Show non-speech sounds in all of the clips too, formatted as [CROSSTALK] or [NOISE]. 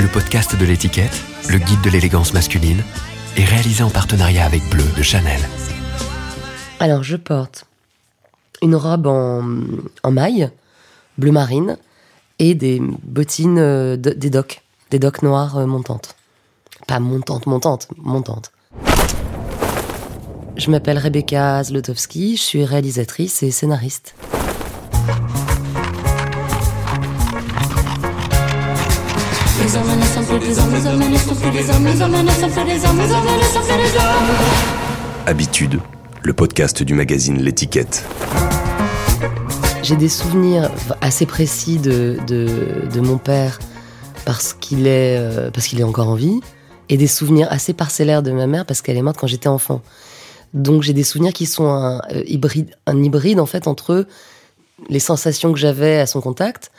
Le podcast de l'étiquette, le guide de l'élégance masculine, est réalisé en partenariat avec Bleu de Chanel. Alors, je porte une robe en, en maille, bleu marine, et des bottines, euh, de- des docks, des docks noires euh, montantes. Pas montantes, montantes, montantes. Je m'appelle Rebecca Zlotowski, je suis réalisatrice et scénariste. Habitude, le podcast du magazine L'étiquette. J'ai des souvenirs assez précis de, de, de mon père parce qu'il est, euh, parce qu'il est encore en vie, et des souvenirs assez parcellaires de ma mère parce qu'elle est morte quand j'étais enfant. Donc j'ai des souvenirs qui sont un, euh, hybride, un hybride en fait entre les sensations que j'avais à son contact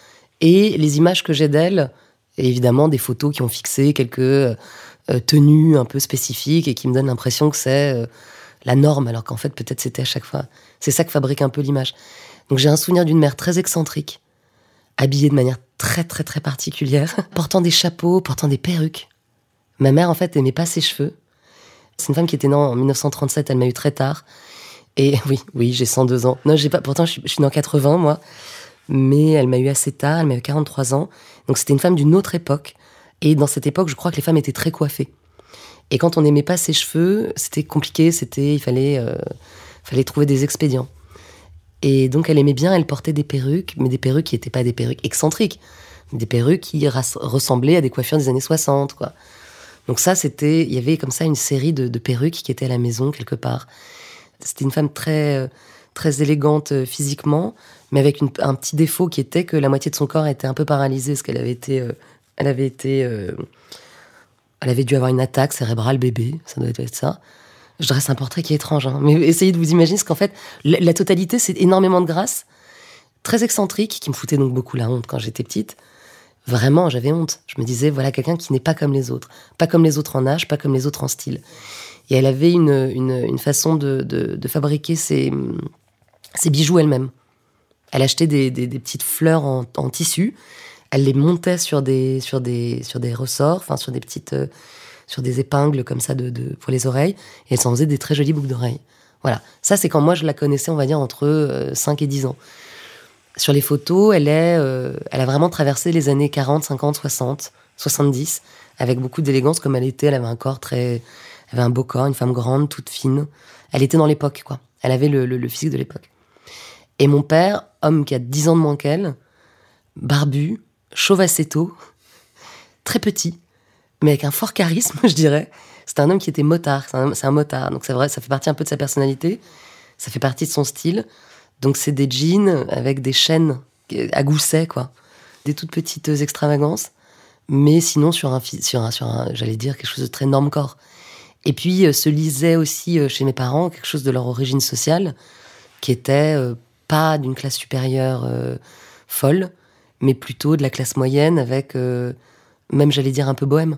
et les images que j'ai d'elle, et évidemment des photos qui ont fixé quelques euh, euh, tenues un peu spécifiques et qui me donnent l'impression que c'est euh, la norme, alors qu'en fait peut-être c'était à chaque fois. C'est ça que fabrique un peu l'image. Donc j'ai un souvenir d'une mère très excentrique, habillée de manière très très très particulière, [LAUGHS] portant des chapeaux, portant des perruques. Ma mère en fait aimait pas ses cheveux. C'est une femme qui était née en 1937, elle m'a eu très tard. Et [LAUGHS] oui, oui, j'ai 102 ans. Non, j'ai pas. Pourtant, je suis, je suis en 80 moi, mais elle m'a eu assez tard. Elle m'a eu 43 ans. Donc c'était une femme d'une autre époque. Et dans cette époque, je crois que les femmes étaient très coiffées. Et quand on n'aimait pas ses cheveux, c'était compliqué. C'était, il fallait, euh, fallait trouver des expédients. Et donc elle aimait bien, elle portait des perruques, mais des perruques qui n'étaient pas des perruques excentriques, des perruques qui ressemblaient à des coiffures des années 60, quoi. Donc ça, c'était, il y avait comme ça une série de, de perruques qui étaient à la maison quelque part. C'était une femme très, euh, très élégante euh, physiquement, mais avec un petit défaut qui était que la moitié de son corps était un peu paralysée parce qu'elle avait été, euh, elle avait été, euh, elle avait dû avoir une attaque cérébrale bébé, ça doit être ça. Je dresse un portrait qui est étrange, hein, mais essayez de vous imaginer ce qu'en fait, la, totalité, c'est énormément de grâce, très excentrique, qui me foutait donc beaucoup la honte quand j'étais petite. Vraiment, j'avais honte. Je me disais, voilà quelqu'un qui n'est pas comme les autres. Pas comme les autres en âge, pas comme les autres en style. Et elle avait une, une, une façon de, de, de fabriquer ses, ses bijoux elle-même. Elle achetait des, petites fleurs en, tissu. Elle les montait sur des, ressorts, sur des petites, euh, sur des épingles comme ça de, pour les oreilles. Et elle s'en faisait des très jolies boucles d'oreilles. Voilà. Ça, c'est quand moi je la connaissais, on va dire, entre euh, 5 et 10 ans. Sur les photos, elle, est, euh, elle a vraiment traversé les années 40, 50, 60, 70, avec beaucoup d'élégance, comme elle était. Elle avait un corps très. Avait un beau corps, une femme grande, toute fine. Elle était dans l'époque, quoi. Elle avait le physique de l'époque. Et mon père, homme qui a 10 ans de moins qu'elle, barbu, chauve assez tôt, très petit, mais avec un fort charisme, [LAUGHS] je dirais. C'est un homme qui était motard, c'est un, motard, donc c'est vrai, ça fait partie un peu de sa personnalité, ça fait partie de son style. Donc c'est des jeans avec des chaînes à gousset, quoi. Des toutes petites extravagances, mais sinon sur un, sur un, sur un j'allais dire, quelque chose de très norme-corps. Et puis euh, se lisait aussi euh, chez mes parents quelque chose de leur origine sociale, qui était euh, pas d'une classe supérieure euh, folle, mais plutôt de la classe moyenne avec, euh, même j'allais dire, un peu bohème.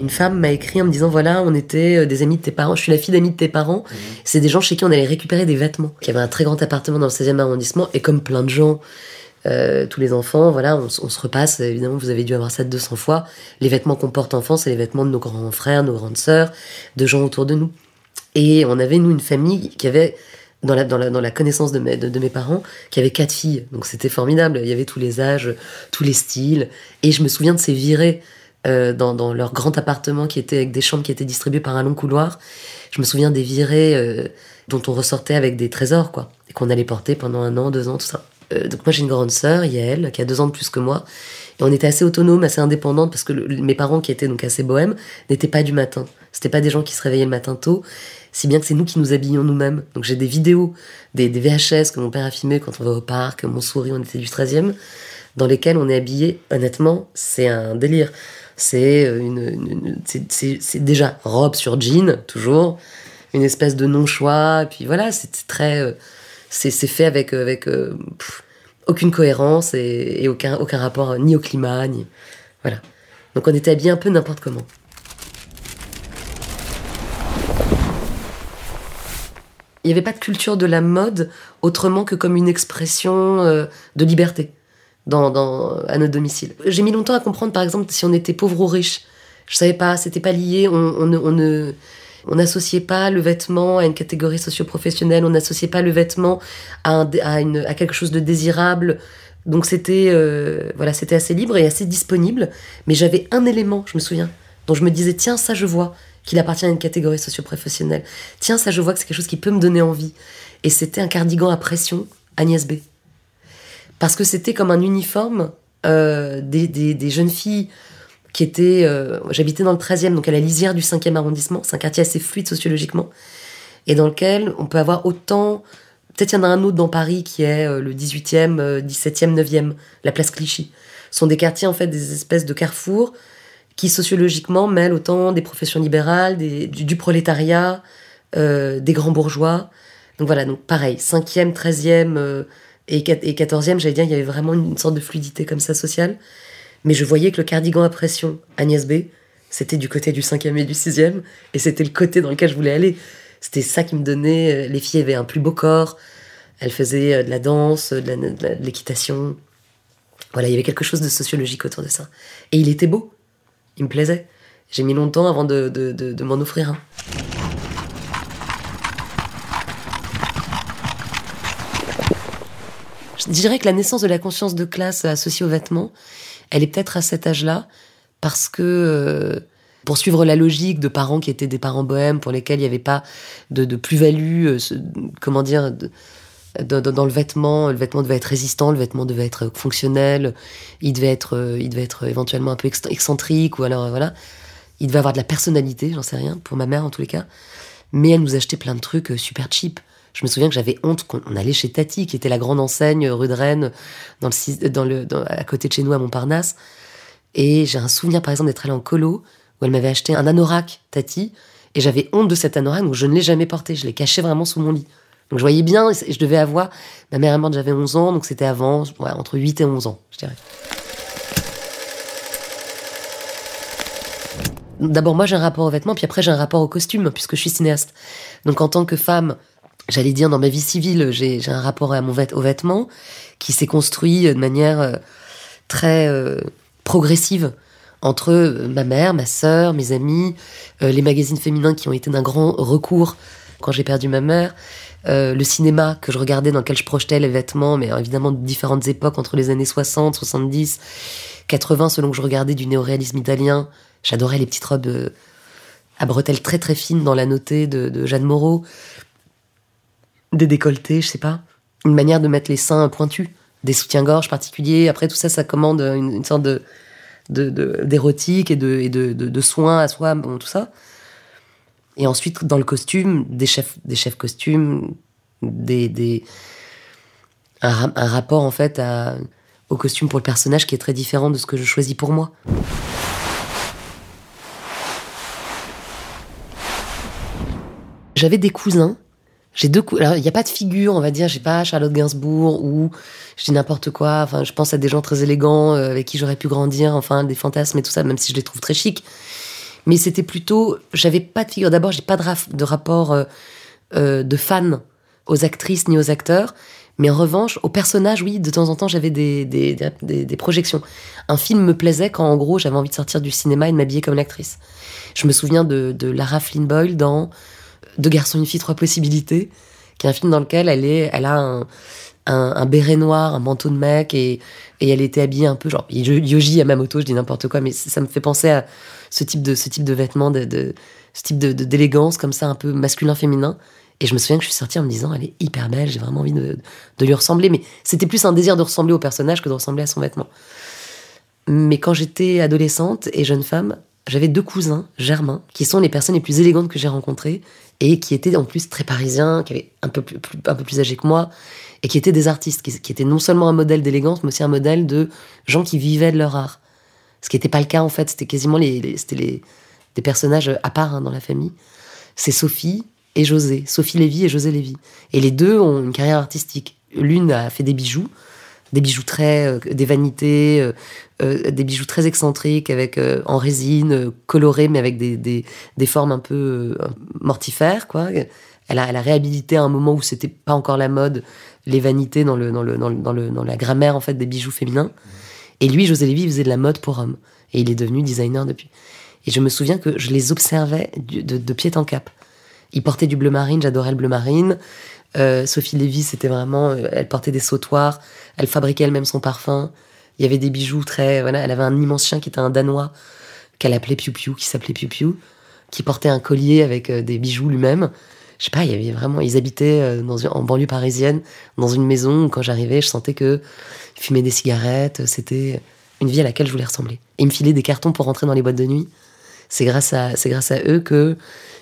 Une femme m'a écrit en me disant voilà, on était euh, des amis de tes parents, je suis la fille d'amis de tes parents. C'est des gens chez qui on allait récupérer des vêtements. Qui avaient un très grand appartement dans le 16e arrondissement et comme plein de gens, euh, tous les enfants, voilà, on se repasse. Évidemment, vous avez dû avoir ça 200 fois. Les vêtements qu'on porte enfant, c'est les vêtements de nos grands frères, nos grandes sœurs, de gens autour de nous. Et on avait, nous, une famille qui avait, dans la, dans la, dans la connaissance de mes, de, mes parents, qui avait quatre filles. Donc c'était formidable. Il y avait tous les âges, tous les styles. Et je me souviens de ces virées euh, dans, dans leur grand appartement qui était avec des chambres qui étaient distribuées par un long couloir. Je me souviens des virées euh, dont on ressortait avec des trésors, quoi. Et qu'on allait porter pendant un an, deux ans, tout ça. Euh, donc moi j'ai une grande sœur, Yael, qui a deux ans de plus que moi. On était assez autonomes, assez indépendantes, parce que mes parents, qui étaient donc assez bohèmes, n'étaient pas du matin. C'était pas des gens qui se réveillaient le matin tôt, si bien que c'est nous qui nous habillions nous-mêmes. Donc j'ai des vidéos, des, VHS que mon père a filmé quand on va au parc, mon souris, on était du 13e, dans lesquels on est habillé. Honnêtement, c'est un délire. C'est euh, une, c'est- déjà robe sur jean, toujours, une espèce de non-choix, puis voilà, c'est très, euh, c'est fait avec avec euh, pff, aucune cohérence et, aucun rapport euh, ni au climat ni voilà. Donc on était habillé un peu n'importe comment. Il n'y avait pas de culture de la mode autrement que comme une expression euh, de liberté. à notre domicile. J'ai mis longtemps à comprendre, par exemple, si on était pauvre ou riche. Je savais pas, c'était pas lié. On ne, on n'associait pas le vêtement à une catégorie socio-professionnelle, on n'associait pas le vêtement à, quelque chose de désirable. Donc c'était euh, voilà, c'était assez libre et assez disponible. Mais j'avais un élément, je me souviens, dont je me disais tiens ça je vois qu'il appartient à une catégorie socio-professionnelle. Tiens ça je vois que c'est quelque chose qui peut me donner envie. Et c'était un cardigan à pression Agnès B. Parce que c'était comme un uniforme euh, des jeunes filles qui était. Euh, j'habitais dans le 13e, donc à la lisière du 5e arrondissement. C'est un quartier assez fluide sociologiquement. Et dans lequel on peut avoir autant. Peut-être il y en a un autre dans Paris qui est euh, le 18e, 17e, 9e, la place Clichy. Ce sont des quartiers, en fait, des espèces de carrefours qui sociologiquement mêlent autant des professions libérales, des, du, prolétariat, euh, des grands bourgeois. Donc voilà, donc pareil, 5e, 13e et, et 14e, j'allais dire, il y avait vraiment une sorte de fluidité comme ça sociale. Mais je voyais que le cardigan à pression Agnès B, c'était du côté du 5e et du 6e, et c'était le côté dans lequel je voulais aller. C'était ça qui me donnait. Euh, les filles avaient un plus beau corps, elles faisaient euh, de la danse, de l'équitation. Voilà, il y avait quelque chose de sociologique autour de ça. Et il était beau, il me plaisait. J'ai mis longtemps avant de, de m'en offrir un. Je dirais que la naissance de la conscience de classe associée aux vêtements, elle est peut-être à cet âge-là parce que euh, pour suivre la logique de parents qui étaient des parents bohèmes pour lesquels il n'y avait pas de, plus-value, euh, comment dire, de, dans le vêtement, le vêtement devait être résistant, le vêtement devait être fonctionnel, il devait être, euh, il devait être éventuellement un peu excentrique ou alors voilà, il devait avoir de la personnalité, j'en sais rien, pour ma mère en tous les cas. Mais elle nous achetait plein de trucs super cheap. Je me souviens que j'avais honte qu'on allait chez Tati, qui était la grande enseigne rue de Rennes, le, à côté de chez nous à Montparnasse. Et j'ai un souvenir, par exemple, d'être allée en colo, où elle m'avait acheté un anorak Tati, et j'avais honte de cet anorak, donc je ne l'ai jamais porté. Je l'ai caché vraiment sous mon lit. Donc je voyais bien, je devais avoir. Ma mère est morte, j'avais 11 ans, donc c'était avant, entre 8 et 11 ans, je dirais. D'abord, moi, j'ai un rapport aux vêtements, puis après, j'ai un rapport au costume, puisque je suis cinéaste. Donc, en tant que femme, j'allais dire dans ma vie civile, j'ai un rapport à mon vêt au vêtement qui s'est construit de manière euh, très euh, progressive entre euh, ma mère, ma sœur, mes amis, les magazines féminins qui ont été d'un grand recours quand j'ai perdu ma mère, le cinéma que je regardais dans lequel je projetais les vêtements, mais évidemment de différentes époques entre les années 60, 70, 80 selon que je regardais du néoréalisme italien. J'adorais les petites robes à bretelles très très fines dans la notée de Jeanne Moreau des décolletés, je sais pas, une manière de mettre les seins pointus, des soutiens-gorge particuliers. Après, tout ça, ça commande une, sorte de d'érotique et, de, de, soins à soi, bon, tout ça. Et ensuite, dans le costume, des chefs, des chefs costumes, des, un, rapport en fait au costume pour le personnage qui est très différent de ce que je choisis pour moi. J'avais des cousins j'ai deux coups. Il n'y a pas de figure, on va dire. J'ai pas Charlotte Gainsbourg ou je dis n'importe quoi. Enfin, je pense à des gens très élégants euh, avec qui j'aurais pu grandir. Enfin, des fantasmes et tout ça, même si je les trouve très chics. Mais c'était plutôt. J'avais pas de figure. D'abord, j'ai pas de, de rapport euh, euh, de fan aux actrices ni aux acteurs. Mais en revanche, aux personnages, oui, de temps en temps, j'avais des, des, projections. Un film me plaisait quand, en gros, j'avais envie de sortir du cinéma et de m'habiller comme une actrice. Je me souviens de, de Lara Flynn Boyle dans deux garçons, une fille, trois possibilités, qui est un film dans lequel elle, est, elle a un, un, béret noir, un manteau de mec, et, et elle était habillée un peu genre Yoji Yamamoto, je dis n'importe quoi, mais ça me fait penser à ce type de, ce type de vêtements, de, de ce type de, d'élégance comme ça, un peu masculin-féminin. Et je me souviens que je suis sortie en me disant, elle est hyper belle, j'ai vraiment envie de, de lui ressembler. Mais c'était plus un désir de ressembler au personnage que de ressembler à son vêtement. Mais quand j'étais adolescente et jeune femme, j'avais deux cousins germains, qui sont les personnes les plus élégantes que j'ai rencontrées, et qui étaient en plus très parisiens, qui avaient un peu plus, un peu plus âgés que moi, et qui étaient des artistes, qui, étaient non seulement un modèle d'élégance, mais aussi un modèle de gens qui vivaient de leur art. Ce qui n'était pas le cas en fait, c'était quasiment les, c'était les, des personnages à part hein, dans la famille. C'est Sophie et José, Sophie Lévy et José Lévy. Et les deux ont une carrière artistique. L'une a fait des bijoux, des bijoux très, des vanités, des bijoux très excentriques avec en résine, colorés mais avec des, des, formes un peu mortifères, quoi. Elle a, elle a réhabilité à un moment où c'était pas encore la mode les vanités dans le dans le dans, le, dans, la grammaire en fait des bijoux féminins. Et lui, José Lévy, faisait de la mode pour hommes et il est devenu designer depuis. Et je me souviens que je les observais de, de pied en cap. Il portait du bleu marine, j'adorais le bleu marine. Euh, Sophie Lévy, c'était vraiment, euh, elle portait des sautoirs, elle fabriquait elle-même son parfum. Il y avait des bijoux très, voilà, elle avait un immense chien qui était un danois qu'elle appelait Piu Piu, qui s'appelait Piu Piu, qui portait un collier avec euh, des bijoux lui-même. Je sais pas, il y avait vraiment, ils habitaient dans en banlieue parisienne, dans une maison où quand j'arrivais, je sentais que fumaient des cigarettes, c'était une vie à laquelle je voulais ressembler. Ils me filaient des cartons pour rentrer dans les boîtes de nuit. C'est grâce à, eux que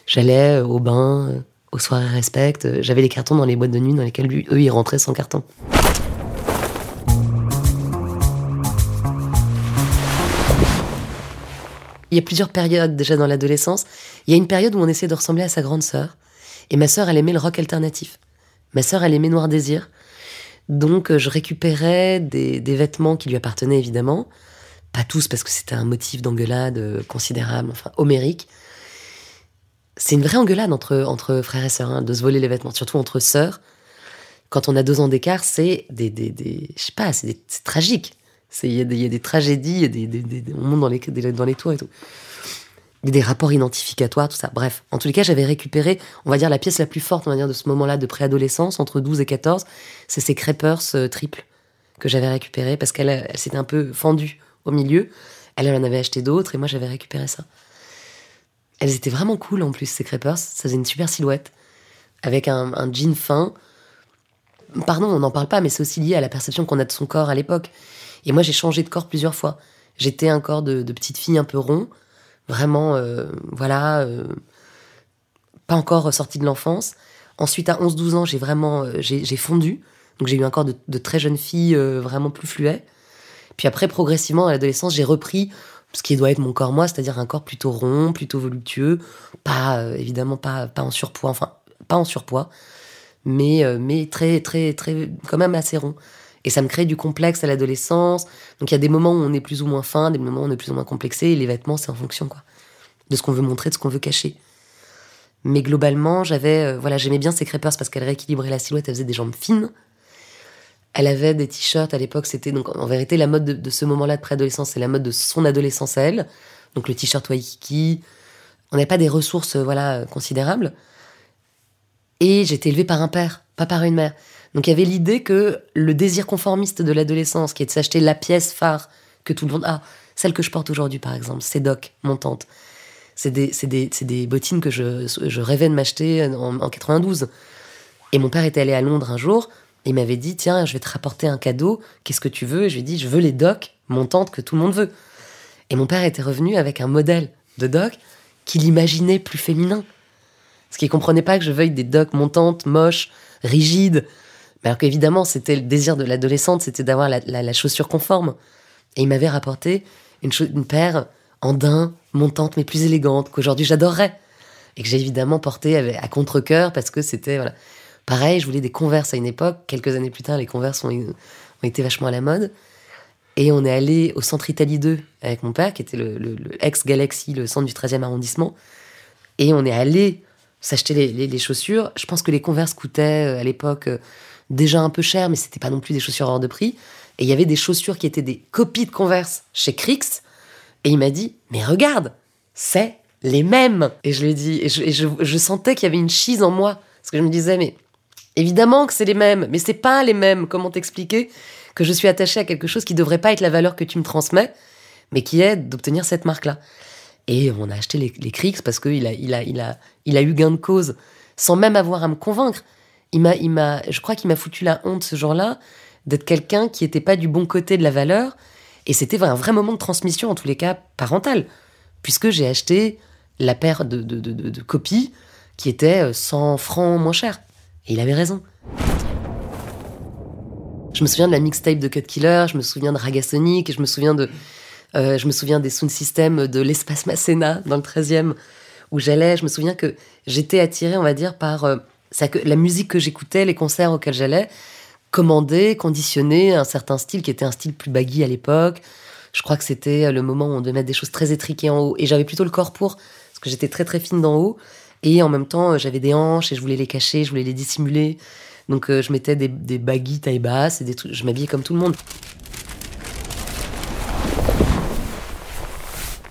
j'allais au bain, aux soirées respect. J'avais les cartons dans les boîtes de nuit dans lesquelles eux, ils rentraient sans carton. Il y a plusieurs périodes déjà dans l'adolescence. Il y a une période où on essaie de ressembler à sa grande sœur. Et ma sœur, elle aimait le rock alternatif. Ma sœur, elle aimait Noir Désir. Donc, je récupérais des, vêtements qui lui appartenaient évidemment. Pas tous, parce que c'était un motif d'engueulade considérable, enfin homérique c'est une vraie engueulade entre, entre frères et sœurs, hein, de se voler les vêtements, surtout entre sœurs. Quand on a deux ans d'écart, c'est des, des, je sais pas, c'est tragique. Il y, a des tragédies, on monte dans les, dans tours et tout. Y des rapports identificatoires, tout ça. Bref, en tous les cas, j'avais récupéré, on va dire, la pièce la plus forte, de ce moment-là de préadolescence, entre 12 et 14, c'est ces crêpeurs euh, triples que j'avais récupéré parce qu'elle elle, s'était un peu fendue au milieu. Elle, elle en avait acheté d'autres et moi, j'avais récupéré ça. Elles étaient vraiment cool en plus, ces crêpeurs. Ça faisait une super silhouette. Avec un, jean fin. Pardon, on n'en parle pas, mais c'est aussi lié à la perception qu'on a de son corps à l'époque. Et moi, j'ai changé de corps plusieurs fois. J'étais un corps de, petite fille un peu rond. Vraiment, euh, voilà. Euh, pas encore sorti de l'enfance. Ensuite, à 11-12 ans, j'ai vraiment euh, j'ai fondu. Donc, j'ai eu un corps de, très jeune fille vraiment plus fluet. Puis après, progressivement, à l'adolescence, j'ai repris ce qui doit être mon corps moi, c'est-à-dire un corps plutôt rond, plutôt voluptueux, pas évidemment pas en surpoids, enfin pas en surpoids, mais mais très très très quand même assez rond. Et ça me crée du complexe à l'adolescence. Donc il y a des moments où on est plus ou moins fin, des moments où on est plus ou moins complexé. Les vêtements, c'est en fonction quoi, de ce qu'on veut montrer, de ce qu'on veut cacher. Mais globalement, j'avais, euh, voilà, j'aimais bien ces crêpeurs parce qu'elles rééquilibraient la silhouette, elles faisaient des jambes fines. Elle avait des t-shirts à l'époque, c'était donc en vérité la mode de, ce moment-là de préadolescence, c'est la mode de son adolescence à elle. Donc le t-shirt Waikiki. On n'avait pas des ressources euh, voilà considérables. Et j'étais élevée par un père, pas par une mère. Donc il y avait l'idée que le désir conformiste de l'adolescence, qui est de s'acheter la pièce phare que tout le monde a, celle que je porte aujourd'hui par exemple, c'est Doc, mon tante. C'est des, bottines que je, rêvais de m'acheter en, en 92. Et mon père était allé à Londres un jour, il m'avait dit Tiens, je vais te rapporter un cadeau, qu'est-ce que tu veux? Et je lui ai dit Je veux les docks montantes que tout le monde veut. Et mon père était revenu avec un modèle de doc qu'il imaginait plus féminin. Parce qu'il comprenait pas que je veuille des docks montantes, moches, rigides. Alors qu'évidemment, c'était le désir de l'adolescente, c'était d'avoir la, chaussure conforme. Et il m'avait rapporté une, paire en daim, montante, mais plus élégante, qu'aujourd'hui j'adorerais. Et que j'ai évidemment porté à contre-coeur parce que c'était. Voilà. Pareil, je voulais des converses à une époque. Quelques années plus tard, les converses ont, été vachement à la mode. Et on est allé au centre Italie 2 avec mon père, qui était le, ex-Galaxy, le centre du 13e arrondissement. Et on est allé s'acheter les, chaussures. Je pense que les converses coûtaient euh, à l'époque euh, déjà un peu cher, mais c'était pas non plus des chaussures hors de prix. Et il y avait des chaussures qui étaient des copies de converse chez Crix. Et il m'a dit, mais regarde, c'est les mêmes. Et je lui ai dit, et je, sentais qu'il y avait une chise en moi. Parce que je me disais, mais Évidemment que c'est les mêmes, mais c'est pas les mêmes. Comment t'expliquer que je suis attachée à quelque chose qui devrait pas être la valeur que tu me transmets, mais qui est d'obtenir cette marque-là. Et on a acheté les, les Crix parce qu'il il a eu gain de cause, sans même avoir à me convaincre. Il m'a, il m'a, je crois qu'il m'a foutu la honte ce jour-là d'être quelqu'un qui n'était pas du bon côté de la valeur. Et c'était un vrai moment de transmission, en tous les cas parental, puisque j'ai acheté la paire de, de, de, copies qui était 100 francs moins cher. Et il avait raison. Je me souviens de la mixtape de Cut Killer, je me souviens de Ragasonic, je me souviens de, euh, je me souviens des sound systems de l'espace Masséna dans le 13e où j'allais. Je me souviens que j'étais attirée, on va dire, par euh, que, la musique que j'écoutais, les concerts auxquels j'allais. commandé, conditionné un certain style qui était un style plus baggy à l'époque. Je crois que c'était le moment où on devait mettre des choses très étriquées en haut. Et j'avais plutôt le corps pour, parce que j'étais très très fine d'en haut. Et en même temps, j'avais des hanches et je voulais les cacher, je voulais les dissimuler. Donc je mettais des, des baggy taille basse et des trucs. Je m'habillais comme tout le monde.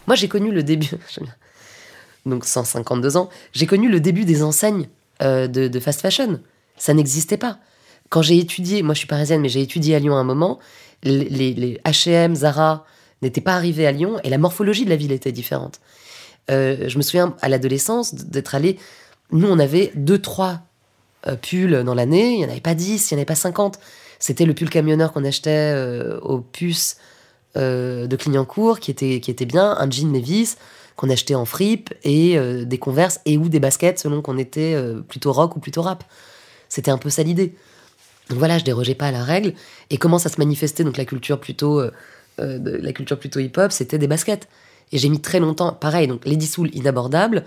Moi, j'ai connu le début. [LAUGHS] Donc 152 ans, j'ai connu le début des enseignes de, de fast fashion. Ça n'existait pas. Quand j'ai étudié, moi je suis parisienne, mais j'ai étudié à Lyon à un moment, les, H&M, Zara n'étaient pas arrivés à Lyon et la morphologie de la ville était différente. Euh, je me souviens à l'adolescence d'être allé. Nous, on avait deux, trois euh, pulls dans l'année. Il n'y en avait pas dix, il n'y en avait pas cinquante. C'était le pull camionneur qu'on achetait euh, aux puces de Clignancourt, qui était, qui était bien, un jean Levi's qu'on achetait en fripe et des converses et ou des baskets selon qu'on était plutôt rock ou plutôt rap. C'était un peu ça l'idée. Donc voilà, je dérogeais pas à la règle. Et comment ça se manifestait donc la culture plutôt, euh, euh, la culture plutôt hip-hop, c'était des baskets. Et j'ai mis très longtemps, pareil, donc les Dissoul inabordables,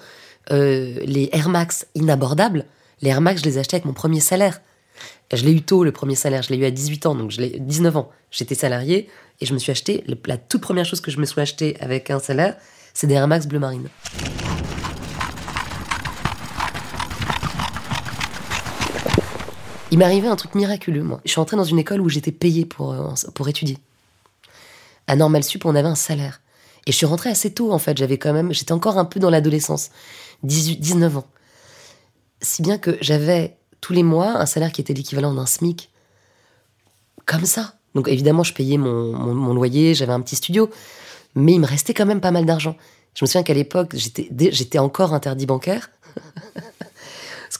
euh, les Air Max inabordables. Les Air Max, je les achetais avec mon premier salaire. Je l'ai eu tôt, le premier salaire. Je l'ai eu à 18 ans, donc je l'ai 19 ans. J'étais salarié et je me suis acheté, la toute première chose que je me suis acheté avec un salaire, c'est des Air Max bleu marine. Il m'arrivait un truc miraculeux, moi. Je suis entrée dans une école où j'étais payée pour, euh, pour étudier. À Normal Sup, on avait un salaire. Et je suis rentrée assez tôt, en fait. J'avais quand même, j'étais encore un peu dans l'adolescence. 18, 19 ans. Si bien que j'avais tous les mois un salaire qui était l'équivalent d'un SMIC. Comme ça. Donc évidemment, je payais mon, mon, loyer, j'avais un petit studio. Mais il me restait quand même pas mal d'argent. Je me souviens qu'à l'époque, j'étais, encore interdit bancaire. [LAUGHS]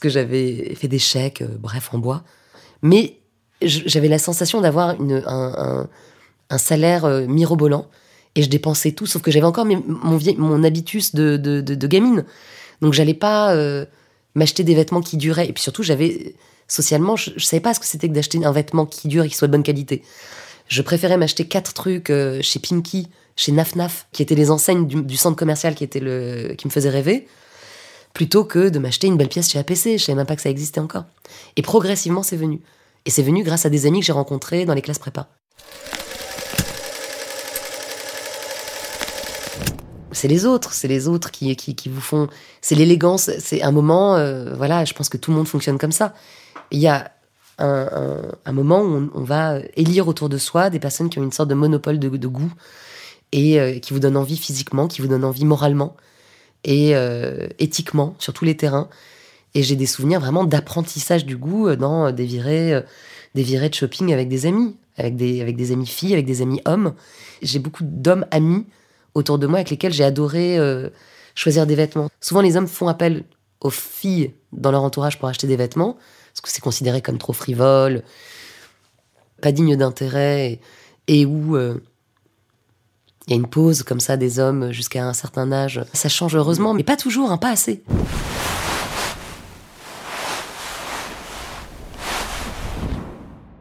que j'avais fait des chèques, euh, bref, en bois. Mais j'avais la sensation d'avoir un, salaire euh, mirobolant et je dépensais tout, sauf que j'avais encore mon, mon habitus de, gamine. Donc j'allais pas euh, m'acheter des vêtements qui duraient. Et puis surtout, j'avais socialement, je, savais pas ce que c'était que d'acheter un vêtement qui dure et qui soit de bonne qualité. Je préférais m'acheter quatre trucs chez Pinky, chez Naf Naf, qui étaient les enseignes du, centre commercial qui, le, qui me faisait rêver plutôt que de m'acheter une belle pièce chez APC. Je savais même pas que ça existait encore. Et progressivement, c'est venu. Et c'est venu grâce à des amis que j'ai rencontrés dans les classes prépa. C'est les autres, c'est les autres qui, qui, vous font. C'est l'élégance, c'est un moment, euh, voilà, je pense que tout le monde fonctionne comme ça. Il y a un, moment où on, va élire autour de soi des personnes qui ont une sorte de monopole de, goût et euh, qui vous donnent envie physiquement, qui vous donnent envie moralement et euh, éthiquement sur tous les terrains. Et j'ai des souvenirs vraiment d'apprentissage du goût euh, dans des virées, euh, des virées de shopping avec des amis, avec des, avec des amis filles, avec des amis hommes. J'ai beaucoup d'hommes amis autour de moi avec lesquels j'ai adoré choisir des vêtements. Souvent, les hommes font appel aux filles dans leur entourage pour acheter des vêtements, parce que c'est considéré comme trop frivole, pas digne d'intérêt, et, où il y a une pause comme ça des hommes jusqu'à un certain âge. Ça change heureusement, mais pas toujours, hein, pas assez.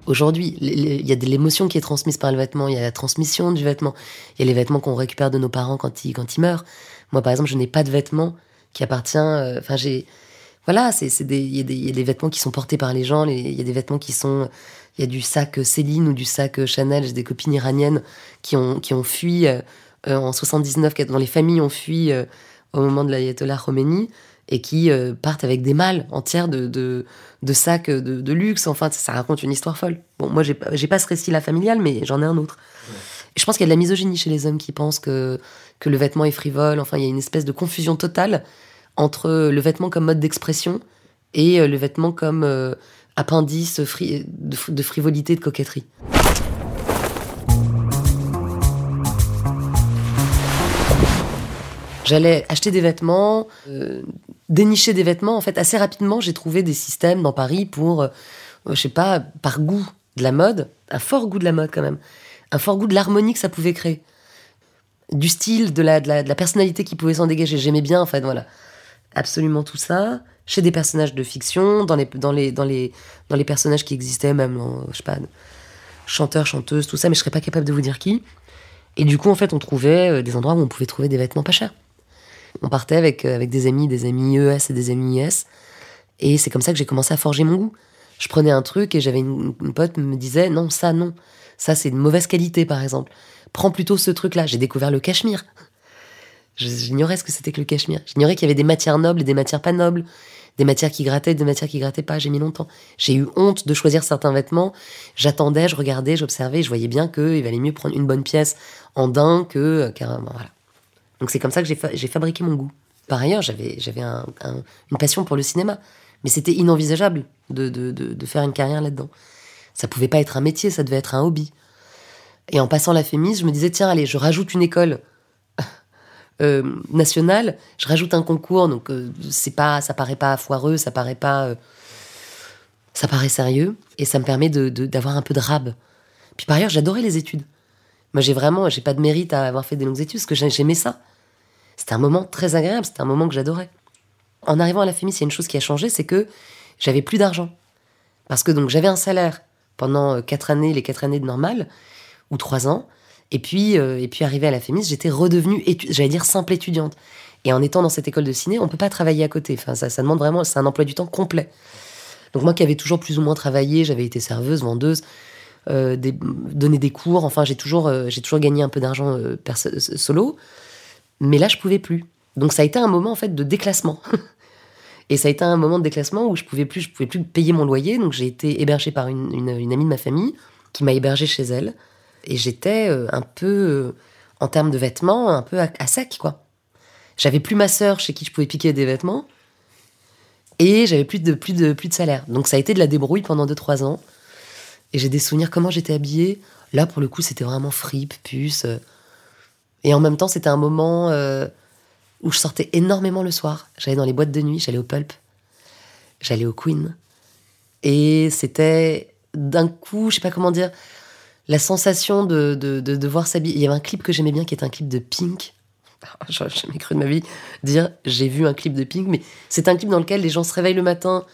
Aujourd'hui, il y a de l'émotion qui est transmise par le vêtement, il y a la transmission du vêtement, il y a les vêtements qu'on récupère de nos parents quand ils, quand ils meurent. Moi, par exemple, je n'ai pas de vêtements qui appartient. Euh, enfin, j'ai. Voilà, il y, y, a des vêtements qui sont portés par les gens, il y a des vêtements qui sont il y a du sac Céline ou du sac Chanel. J'ai des copines iraniennes qui ont, qui ont fui euh, en 79, dont les familles ont fui euh, au moment de l'ayatollah Khomeini et qui euh, partent avec des malles entières de, de, de sacs de, luxe. Enfin, ça, raconte une histoire folle. Bon, moi, j'ai pas ce récit-là familial, mais j'en ai un autre. je pense qu'il y a de la misogynie chez les hommes qui pensent que, que le vêtement est frivole. Enfin, il y a une espèce de confusion totale entre le vêtement comme mode d'expression et le vêtement comme appendice de, frivolité, de coquetterie. J'allais acheter des vêtements, euh, dénicher des vêtements. En fait, assez rapidement, j'ai trouvé des systèmes dans Paris pour, euh, je sais pas, par goût de la mode, un fort goût de la mode quand même, un fort goût de l'harmonie que ça pouvait créer, du style, de la, de la, de la personnalité qui pouvait s'en dégager. J'aimais bien, en fait, voilà, absolument tout ça chez des personnages de fiction, dans les, dans les, dans les, dans les personnages qui existaient, même, je sais pas, chanteurs, chanteuses, tout ça, mais je serais pas capable de vous dire qui. Et du coup, en fait, on trouvait euh, des endroits où on pouvait trouver des vêtements pas chers. On partait avec, euh, avec des amis, des amis ES et des amis IS. Et c'est comme ça que j'ai commencé à forger mon goût. Je prenais un truc et j'avais une, une pote me disait non, ça non. Ça, c'est de mauvaise qualité, par exemple. Prends plutôt ce truc-là. J'ai découvert le cachemire. J'ignorais ce que c'était que le cachemire. J'ignorais qu'il y avait des matières nobles et des matières pas nobles. Des matières qui grattaient, des matières qui grattaient pas. J'ai mis longtemps. J'ai eu honte de choisir certains vêtements. J'attendais, je regardais, j'observais. Je voyais bien qu'il valait mieux prendre une bonne pièce en daim que. Voilà. Donc c'est comme ça que j'ai fabriqué mon goût. Par ailleurs, j'avais une passion pour le cinéma. Mais c'était inenvisageable de, de, faire une carrière là-dedans. Ça pouvait pas être un métier, ça devait être un hobby. Et en passant la Fémis, je me disais, tiens, allez, je rajoute une école euh, nationale, je rajoute un concours, donc euh, c'est pas, ça paraît pas foireux, ça paraît pas, euh, ça paraît sérieux, et ça me permet d'avoir un peu de rab. Puis par ailleurs, j'adorais les études. Moi, j'ai vraiment, j'ai pas de mérite à avoir fait des longues études, parce que j'aimais ça. C'était un moment très agréable, c'était un moment que j'adorais. En arrivant à la Fémis, il y a une chose qui a changé, c'est que j'avais plus d'argent. Parce que donc j'avais un salaire pendant quatre années, les quatre années de normal, ou trois ans. Et puis, euh, et puis arrivé à la Fémis, j'étais redevenue, j'allais dire, simple étudiante. Et en étant dans cette école de ciné, on peut pas travailler à côté. Enfin, ça, ça demande vraiment, c'est un emploi du temps complet. Donc moi qui avais toujours plus ou moins travaillé, j'avais été serveuse, vendeuse, euh, des, donné des cours. Enfin, j'ai toujours, euh, toujours gagné un peu d'argent solo. Mais là, je pouvais plus. Donc ça a été un moment en fait de déclassement. [LAUGHS] Et ça a été un moment de déclassement où je pouvais plus, je pouvais plus payer mon loyer. Donc j'ai été hébergée par une, une amie de ma famille qui m'a hébergée chez elle. Et j'étais euh, un peu, euh, en termes de vêtements, un peu à, sec, quoi. J'avais plus ma sœur chez qui je pouvais piquer des vêtements. Et j'avais plus de, plus, de, plus de salaire. Donc ça a été de la débrouille pendant 2-3 ans. Et j'ai des souvenirs comment j'étais habillée. Là, pour le coup, c'était vraiment fripe, puce. Et en même temps, c'était un moment euh, où je sortais énormément le soir. J'allais dans les boîtes de nuit, j'allais au Pulp, j'allais au Queen. Et c'était d'un coup, je sais pas comment dire, la sensation de, de, de, voir s'habiller. Il y avait un clip que j'aimais bien qui est un clip de Pink. [LAUGHS] J'aurais jamais cru de ma vie dire j'ai vu un clip de Pink, mais c'est un clip dans lequel les gens se réveillent le matin,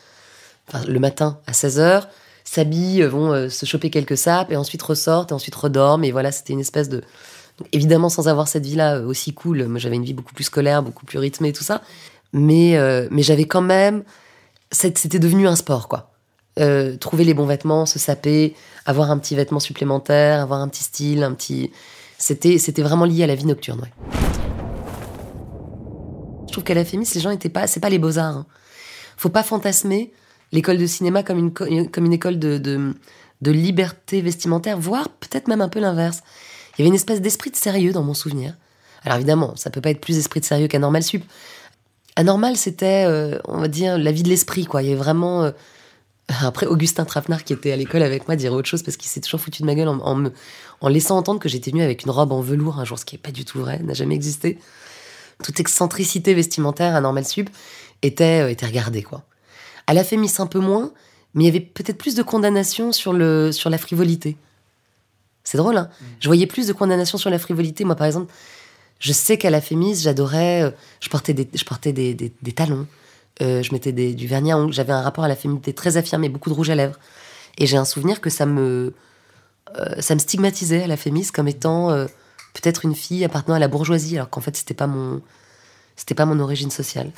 enfin le matin à 16h, s'habillent, vont euh, se choper quelques sapes et ensuite ressortent et ensuite redorment. Et voilà, c'était une espèce de. évidemment, sans avoir cette vie-là euh, aussi cool, moi j'avais une vie beaucoup plus scolaire, beaucoup plus rythmée, tout ça. Mais, euh, mais j'avais quand même. C'était devenu un sport, quoi. Euh, trouver les bons vêtements, se saper, avoir un petit vêtement supplémentaire, avoir un petit style, un petit. C'était, c'était vraiment lié à la vie nocturne. Je trouve qu'à la Fémis, les gens étaient pas. C'est pas les beaux-arts. Hein. Faut pas fantasmer l'école de cinéma comme une, comme une école de, de, liberté vestimentaire, voire peut-être même un peu l'inverse. Il y avait une espèce d'esprit de sérieux dans mon souvenir. Alors évidemment, ça peut pas être plus esprit de sérieux qu'à Normal Sup. À Normal, c'était, euh, on va dire, la vie de l'esprit, quoi. Il y avait vraiment. Euh, [LAUGHS] après, Augustin Traffnard, qui était à l'école avec moi, dirait autre chose parce qu'il s'est toujours foutu de ma gueule en, en, me, en laissant entendre que j'étais venue avec une robe en velours un jour, ce qui n'est pas du tout vrai, n'a jamais existé. Toute excentricité vestimentaire à Normal Sup était, euh, était regardée, quoi. À la Fémis, un peu moins, mais il y avait peut-être plus de condamnation sur, le, sur la frivolité. C'est drôle, hein mmh. Je voyais plus de condamnation sur la frivolité. Moi, par exemple, je sais qu'à la Fémis, j'adorais. Euh, je portais des, je portais des, des, des talons. Euh, je mettais du vernis à ongles. J'avais un rapport à la féminité très affirmé, beaucoup de rouge à lèvres. Et j'ai un souvenir que ça me, euh, ça me stigmatisait à la fémis comme étant euh, peut-être une fille appartenant à la bourgeoisie, alors qu'en fait c'était pas mon, c'était pas mon origine sociale.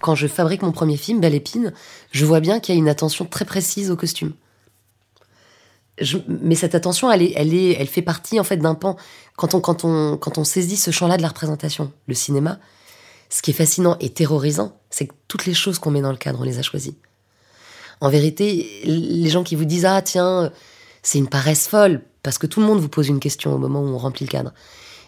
Quand je fabrique mon premier film, Belle Épine, je vois bien qu'il y a une attention très précise au costume mais cette attention, elle, elle, est, elle fait partie en fait d'un pan. Quand on, quand, on, quand on saisit ce champ-là de la représentation, le cinéma, ce qui est fascinant et terrorisant, c'est que toutes les choses qu'on met dans le cadre, on les a choisies. En vérité, les gens qui vous disent Ah, tiens, c'est une paresse folle, parce que tout le monde vous pose une question au moment où on remplit le cadre.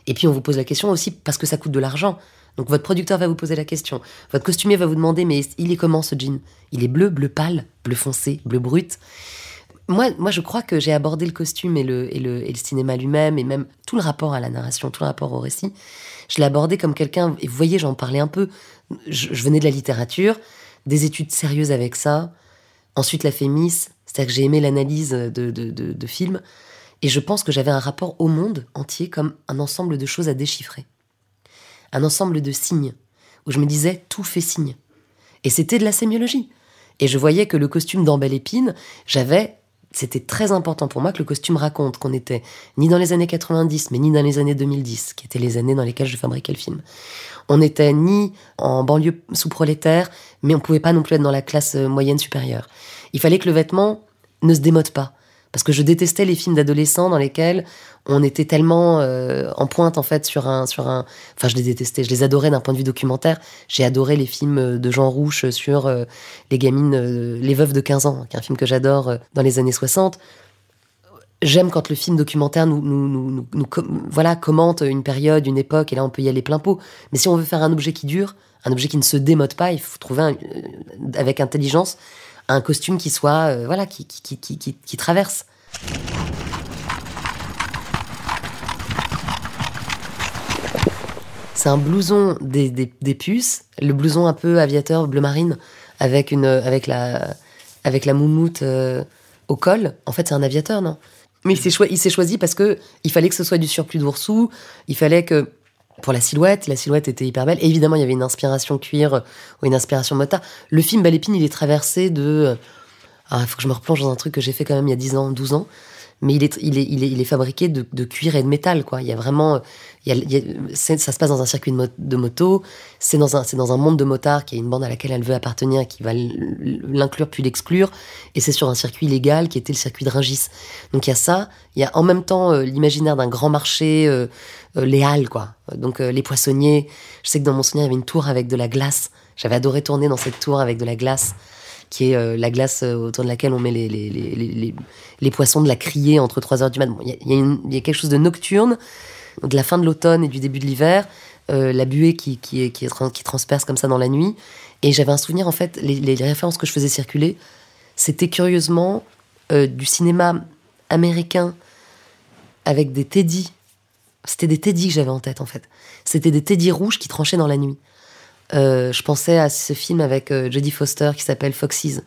Et puis on vous pose la question aussi parce que ça coûte de l'argent. Donc votre producteur va vous poser la question. Votre costumier va vous demander Mais il est comment ce jean? Il est bleu, bleu pâle, bleu foncé, bleu brut? Moi, moi, je crois que j'ai abordé le costume et le, et le, et le cinéma lui-même, et même tout le rapport à la narration, tout le rapport au récit. Je l'ai abordé comme quelqu'un, et vous voyez, j'en parlais un peu. Je, venais de la littérature, des études sérieuses avec ça. Ensuite, la Fémis, c'est-à-dire que j'ai aimé l'analyse de, de, de, films. Et je pense que j'avais un rapport au monde entier comme un ensemble de choses à déchiffrer. Un ensemble de signes, où je me disais, tout fait signe. Et c'était de la sémiologie. Et je voyais que le costume d'Ambelle Épine, j'avais c'était très important pour moi que le costume raconte qu'on était ni dans les années 90, mais ni dans les années 2010, qui étaient les années dans lesquelles je fabriquais le film. On n'était ni en banlieue sous-prolétaire, mais on pouvait pas non plus être dans la classe euh, moyenne supérieure. Il fallait que le vêtement ne se démode pas. Parce que je détestais les films d'adolescents dans lesquels on était tellement euh, en pointe en fait sur un sur un enfin je les détestais. Je les adorais d'un point de vue documentaire. J'ai adoré les films de Jean Rouche sur euh, les gamines euh, les veuves de 15 ans qui est un film que j'adore dans les années 60 j'aime quand le film documentaire nous, voilà commente une période une époque et là on peut y aller plein pot. Mais si on veut faire un objet qui dure un objet qui ne se démode pas il faut trouver avec intelligence un costume qui soit voilà qui qui, qui, qui, traverse C'est un blouson des, des, puces, le blouson un peu aviateur bleu marine avec une avec la avec la moumoute euh, au col. En fait, c'est un aviateur, non? Mais il s'est choisi, il s'est choisi parce que il fallait que ce soit du surplus d'oursou. Il fallait que pour la silhouette, la silhouette était hyper belle. évidemment, il y avait une inspiration cuir ou une inspiration motard. Le film Balépine, il est traversé de ah, il faut que je me replonge dans un truc que j'ai fait quand même il y a 10 ans, 12 ans mais il est, il est, il est, il est fabriqué de, de, cuir et de métal, quoi. Il y a vraiment, il y a, il y a, ça se passe dans un circuit de, moto, c'est dans un, dans un monde de motards qui a une bande à laquelle elle veut appartenir, qui va l'inclure puis l'exclure, et c'est sur un circuit légal qui était le circuit de Ringis. Donc il y a ça, il y a en même temps euh, l'imaginaire d'un grand marché, euh, euh, les halles, quoi. Donc les poissonniers. Je sais que dans mon souvenir il y avait une tour avec de la glace. J'avais adoré tourner dans cette tour avec de la glace qui est euh, la glace euh, autour de laquelle on met les, les, les, les, poissons de la criée entre 3 heures du matin. Il y, y, a quelque chose de nocturne, de la fin de l'automne et du début de l'hiver, euh, la buée qui, qui, qui, transperce comme ça dans la nuit. Et j'avais un souvenir, en fait, les, références que je faisais circuler, c'était curieusement du cinéma américain avec des teddy. C'était des teddy que j'avais en tête, en fait. C'était des teddy rouges qui tranchaient dans la nuit. Euh, je pensais à ce film avec euh, Jodie Foster qui s'appelle Foxes,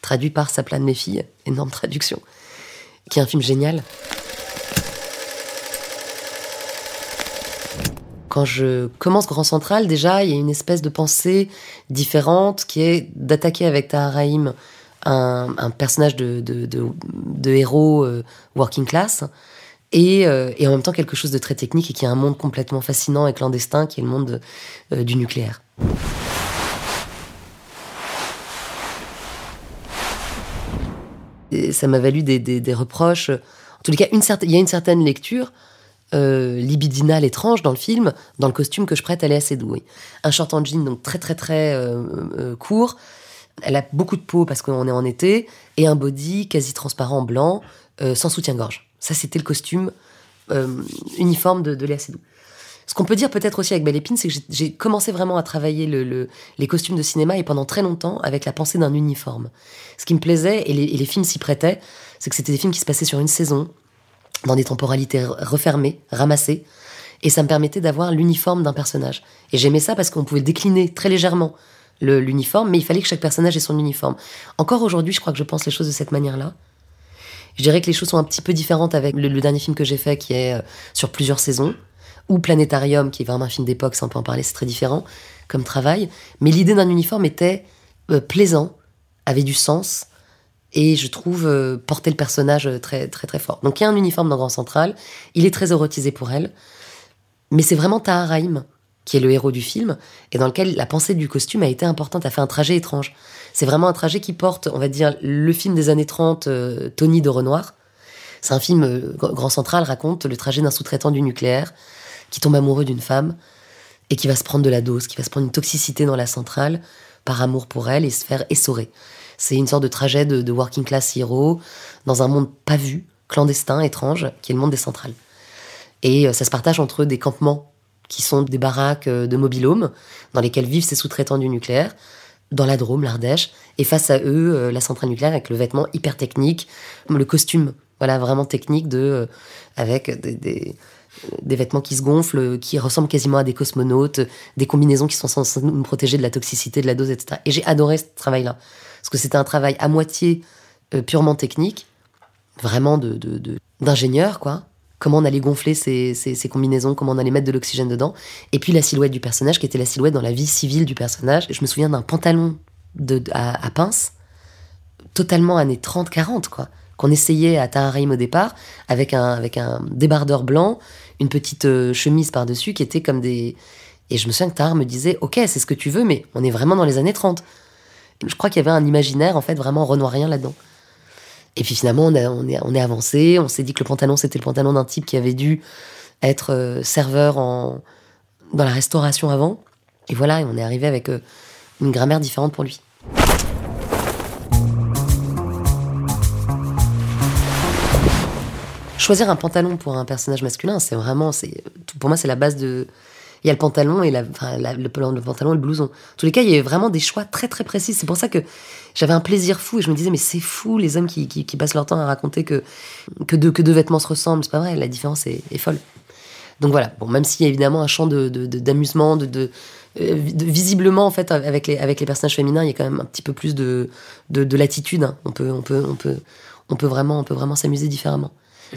traduit par Sa de mes filles, énorme traduction, qui est un film génial. Quand je commence Grand Central, déjà, il y a une espèce de pensée différente qui est d'attaquer avec Taharaim un, un personnage de, héros euh, working class, et, et, en même temps quelque chose de très technique et qui a un monde complètement fascinant et clandestin qui est le monde du nucléaire. Ça m'a valu des, reproches. En tous les cas, il y a une certaine lecture euh, libidinale étrange dans le film, dans le costume que je prête, elle est assez douée. Un short en jean, donc très très très euh, euh, court. Elle a beaucoup de peau parce qu'on est en été, et un body quasi transparent blanc, sans soutien-gorge. Ça, c'était le costume uniforme de, de Léa. Ce qu'on peut dire peut-être aussi avec Belle Épine, c'est que j'ai commencé vraiment à travailler le, les costumes de cinéma et pendant très longtemps avec la pensée d'un uniforme. Ce qui me plaisait, et les, films s'y prêtaient, c'est que c'était des films qui se passaient sur une saison, dans des temporalités refermées, ramassées, et ça me permettait d'avoir l'uniforme d'un personnage. Et j'aimais ça parce qu'on pouvait décliner très légèrement l'uniforme, mais il fallait que chaque personnage ait son uniforme. Encore aujourd'hui, je crois que je pense les choses de cette manière-là. Je dirais que les choses sont un petit peu différentes avec le, dernier film que j'ai fait, qui est euh, sur plusieurs saisons ou Planétarium, qui est vraiment un film d'époque, ça on peut en parler, c'est très différent comme travail. Mais l'idée d'un uniforme était euh, plaisant, avait du sens, et je trouve euh, porter le personnage euh, très très très fort. Donc il y a un uniforme dans Grand Central, il est très érotisé pour elle, mais c'est vraiment Taharaim qui est le héros du film, et dans lequel la pensée du costume a été importante, a fait un trajet étrange. C'est vraiment un trajet qui porte, on va dire, le film des années 30, Tony de Renoir. C'est un film, Grand Central raconte le trajet d'un sous-traitant du nucléaire qui tombe amoureux d'une femme et qui va se prendre de la dose, qui va se prendre une toxicité dans la centrale par amour pour elle et se faire essorer. C'est une sorte de trajet de, working class hero dans un monde pas vu, clandestin, étrange, qui est le monde des centrales. Et euh, ça se partage entre des campements qui sont des baraques euh, de mobilhomes dans lesquels vivent ces sous-traitants du nucléaire, dans la Drôme, l'Ardèche, et face à eux, euh, la centrale nucléaire avec le vêtement hyper technique, le costume, voilà, vraiment technique de, avec des des vêtements qui se gonflent, qui ressemblent quasiment à des cosmonautes, des combinaisons qui sont censées nous protéger de la toxicité, de la dose, etc. Et j'ai adoré ce travail-là. Parce que c'était un travail à moitié euh, purement technique, vraiment d'ingénieur, de, quoi. Comment on allait gonfler ces, combinaisons, comment on allait mettre de l'oxygène dedans. Et puis la silhouette du personnage, qui était la silhouette dans la vie civile du personnage. Je me souviens d'un pantalon de, à, à pince, totalement années 30-40, quoi qu'on essayait à Taharaim au départ, avec un, avec un débardeur blanc, une petite euh, chemise par-dessus qui était comme des. Et je me souviens que Tahar me disait Ok, c'est ce que tu veux, mais on est vraiment dans les années 30. Je crois qu'il y avait un imaginaire, en fait, vraiment renoirien là-dedans. Et puis finalement, on, on, est, on est avancé, on s'est dit que le pantalon, c'était le pantalon d'un type qui avait dû être euh, serveur en, dans la restauration avant. Et voilà, on est arrivé avec euh, une grammaire différente pour lui. Choisir un pantalon pour un personnage masculin, c'est vraiment, c'est pour moi, c'est la base de. Il y a le pantalon et le, pantalon le blouson. En tous les cas, il y avait vraiment des choix très très précis. C'est pour ça que j'avais un plaisir fou et je me disais mais c'est fou les hommes qui, qui, passent leur temps à raconter que que deux que deux vêtements se ressemblent. C'est pas vrai, la différence est, folle. Donc voilà, bon, même s'il y a évidemment un champ d'amusement, de, de, euh, de, visiblement en fait avec les, avec les personnages féminins, il y a quand même un petit peu plus de, de, latitude. Hein. On, peut, on, peut, on, peut, on peut vraiment, on peut vraiment s'amuser différemment.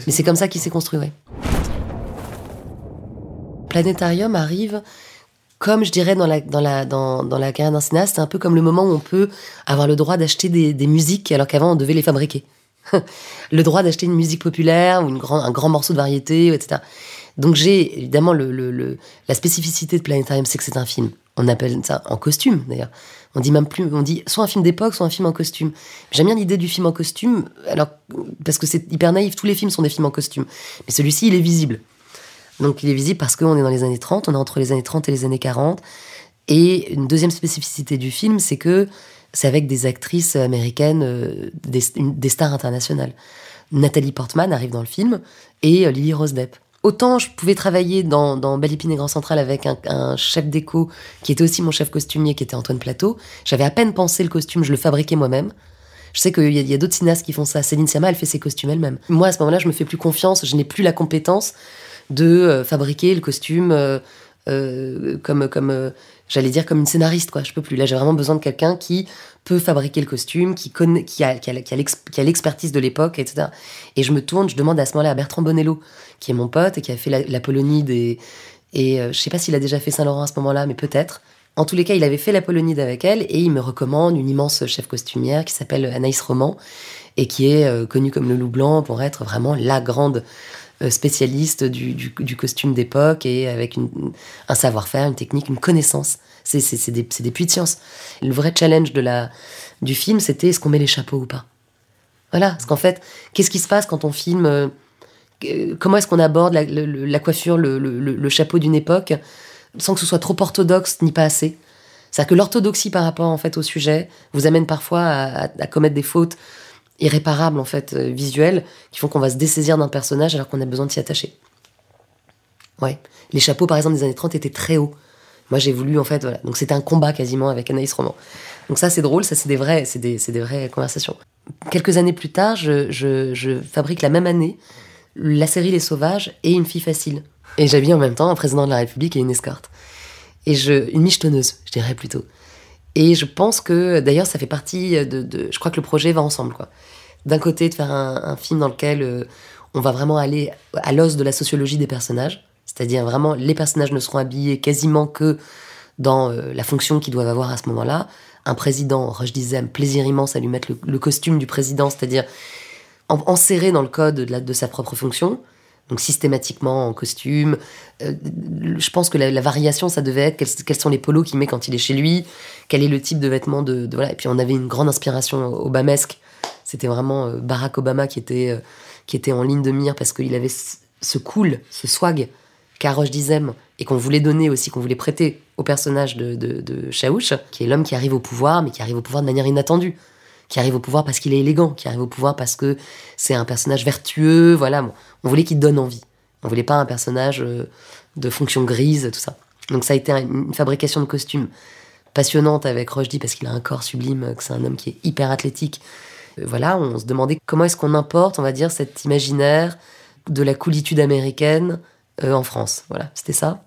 Mais c'est comme ça qu'il s'est construit, ouais. Planétarium arrive comme je dirais dans la, dans la, dans, dans la carrière d'un cinéaste, c'est un peu comme le moment où on peut avoir le droit d'acheter des, des musiques alors qu'avant on devait les fabriquer. [LAUGHS] le droit d'acheter une musique populaire ou une un grand morceau de variété, etc. Donc j'ai évidemment le, la spécificité de Planetarium, c'est que c'est un film. On appelle ça en costume d'ailleurs. On dit même plus, on dit soit un film d'époque, soit un film en costume. J'aime bien l'idée du film en costume, alors parce que c'est hyper naïf. Tous les films sont des films en costume, mais celui-ci il est visible. Donc il est visible parce qu'on est dans les années 30, on est entre les années 30 et les années 40. Et une deuxième spécificité du film, c'est que c'est avec des actrices américaines, euh, des, des, stars internationales. Nathalie Portman arrive dans le film et euh, Lily Rose Depp. Autant je pouvais travailler dans, dans et Grand Central avec un, chef déco qui était aussi mon chef costumier, qui était Antoine Plateau. J'avais à peine pensé le costume, je le fabriquais moi-même. Je sais qu'il y a, d'autres cinéastes qui font ça. Céline Sciamma, elle fait ses costumes elle-même. Moi, à ce moment-là, je me fais plus confiance. Je n'ai plus la compétence de euh, fabriquer le costume euh, euh, comme, comme j'allais dire comme une scénariste. Quoi. Je peux plus. Là, j'ai vraiment besoin de quelqu'un qui peut fabriquer le costume, qui, connaît, qui a, qui a, l'expertise de l'époque, etc. Et je me tourne, je demande à ce moment-là à Bertrand Bonello, qui est mon pote et qui a fait la, la Polonide et, euh, je sais pas s'il a déjà fait Saint-Laurent à ce moment-là, mais peut-être. En tous les cas, il avait fait la Polonide avec elle et il me recommande une immense chef costumière qui s'appelle Anaïs Roman et qui est euh, connue comme le loup blanc pour être vraiment la grande euh, spécialiste du, du, costume d'époque et avec un savoir-faire, une technique, une connaissance. C'est des, des puits de science. Le vrai challenge de la, du film, c'était est-ce qu'on met les chapeaux ou pas? Voilà, parce qu'en fait, qu'est-ce qui se passe quand on filme euh, Comment est-ce qu'on aborde la, coiffure, le, le, chapeau d'une époque, sans que ce soit trop orthodoxe ni pas assez? C'est-à-dire que l'orthodoxie par rapport en fait au sujet vous amène parfois à, commettre des fautes irréparables en fait euh, visuelles qui font qu'on va se dessaisir d'un personnage alors qu'on a besoin de s'y attacher. Ouais. Les chapeaux par exemple des années 30 étaient très hauts. Moi, j'ai voulu, en fait, voilà. Donc, c'était un combat quasiment avec Anaïs Roman. Donc, ça, c'est drôle, ça, c'est des, vrais, c'est des, des vraies conversations. Quelques années plus tard, je, je, fabrique la même année la série Les Sauvages et Une fille facile. Et j'habille en même temps un président de la République et une escorte. Et je, une michetonneuse, je dirais plutôt. Et je pense que, d'ailleurs, ça fait partie de, Je crois que le projet va ensemble, quoi. D'un côté, de faire un, un film dans lequel euh, on va vraiment aller à l'os de la sociologie des personnages c'est-à-dire vraiment, les personnages ne seront habillés quasiment que dans euh, la fonction qu'ils doivent avoir à ce moment-là. Un président, je disais, plaisir immense à lui mettre le, costume du président, c'est-à-dire enserré dans le code de, sa propre fonction, donc systématiquement en costume. Euh, je pense que la, variation, ça devait être quels, sont les polos qu'il met quand il est chez lui, quel est le type de vêtements de, voilà. Et puis on avait une grande inspiration obamesque. C'était vraiment euh, Barack Obama qui était qui était en ligne de mire parce qu'il avait ce cool, ce swag Caroche Dizem, et qu'on voulait donner aussi, qu'on voulait prêter au personnage de, de, de qui est l'homme qui arrive au pouvoir, mais qui arrive au pouvoir de manière inattendue. Qui arrive au pouvoir parce qu'il est élégant, qui arrive au pouvoir parce que c'est un personnage vertueux, voilà. On voulait qu'il donne envie. On voulait pas un personnage euh, de fonction grise, tout ça. Donc ça a été une fabrication de costumes passionnante avec Rochdy parce qu'il a un corps sublime, que c'est un homme qui est hyper athlétique. Euh, voilà, on se demandait comment est-ce qu'on importe, on va dire, cet imaginaire de la coolitude américaine euh, en France. Voilà, c'était ça.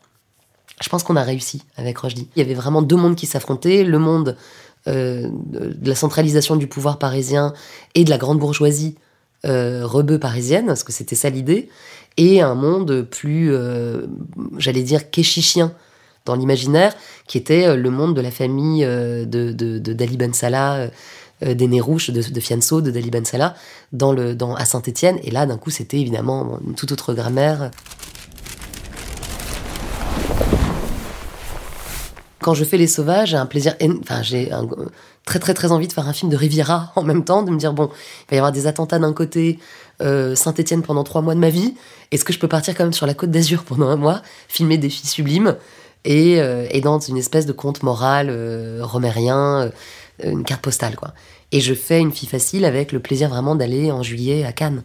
Je pense qu'on a réussi avec Rochdy. Il y avait vraiment deux mondes qui s'affrontaient, le monde de la centralisation du pouvoir parisien et de la grande bourgeoisie euh, rebeu parisienne, parce que c'était ça l'idée, et un monde plus, euh, j'allais dire, kéchichien dans l'imaginaire, qui était le monde de la famille de, de, de, d'Ali Ben Salah, euh, des Nez de, de Fianso, de Dali Ben Salah, dans le, dans, à Saint-Étienne. Et là, d'un coup, c'était évidemment une toute autre grammaire. Quand je fais Les Sauvages, j'ai un plaisir, enfin, j'ai très très très envie de faire un film de Riviera [LAUGHS] en même temps, de me dire bon, il va y avoir des attentats d'un côté, euh, Saint-Étienne pendant trois mois de ma vie. Est-ce que je peux partir quand même sur la Côte d'Azur pendant un mois, filmer des filles sublimes et, euh, et dans une espèce de conte moral euh, romérien, une carte postale quoi. Et je fais une fille facile avec le plaisir vraiment d'aller en juillet à Cannes.